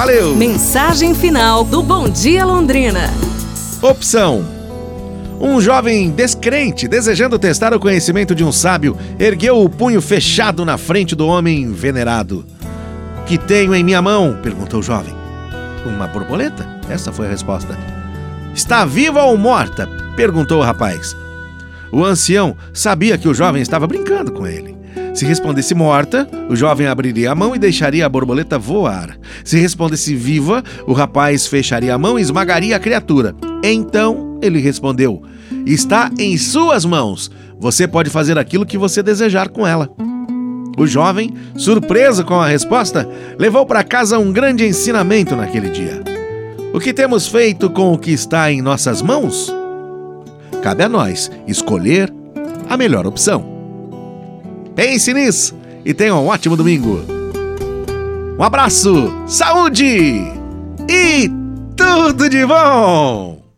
Valeu! Mensagem final do Bom Dia Londrina. Opção: Um jovem descrente, desejando testar o conhecimento de um sábio, ergueu o punho fechado na frente do homem venerado. Que tenho em minha mão? perguntou o jovem. Uma borboleta? Essa foi a resposta. Está viva ou morta? perguntou o rapaz. O ancião sabia que o jovem estava brincando com ele. Se respondesse morta, o jovem abriria a mão e deixaria a borboleta voar. Se respondesse viva, o rapaz fecharia a mão e esmagaria a criatura. Então ele respondeu: Está em suas mãos. Você pode fazer aquilo que você desejar com ela. O jovem, surpreso com a resposta, levou para casa um grande ensinamento naquele dia. O que temos feito com o que está em nossas mãos? Cabe a nós escolher a melhor opção. Pense nisso e tenha um ótimo domingo. Um abraço, saúde e tudo de bom!